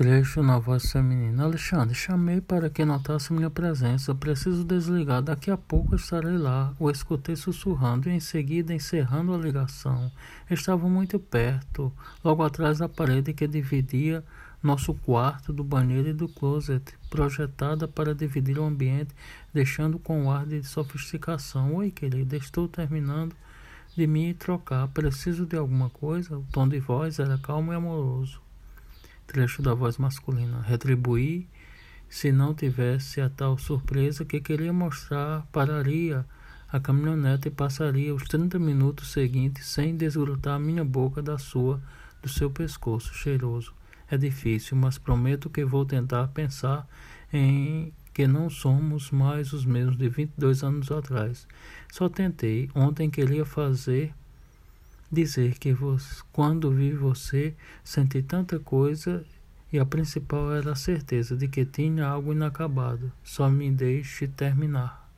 Trecho na voz feminina. Alexandre, chamei para que notasse minha presença. Preciso desligar. Daqui a pouco estarei lá. O escutei sussurrando e em seguida encerrando a ligação. Estava muito perto, logo atrás da parede que dividia nosso quarto do banheiro e do closet, projetada para dividir o ambiente, deixando com ar de sofisticação. Oi, querida, estou terminando de me trocar. Preciso de alguma coisa? O tom de voz era calmo e amoroso trecho da voz masculina. Retribuir se não tivesse a tal surpresa que queria mostrar, pararia a caminhonete e passaria os 30 minutos seguintes sem desgrudar minha boca da sua, do seu pescoço cheiroso. É difícil, mas prometo que vou tentar pensar em que não somos mais os mesmos de 22 anos atrás. Só tentei. Ontem queria fazer dizer que você, quando vi você, senti tanta coisa e a principal era a certeza de que tinha algo inacabado. Só me deixe terminar.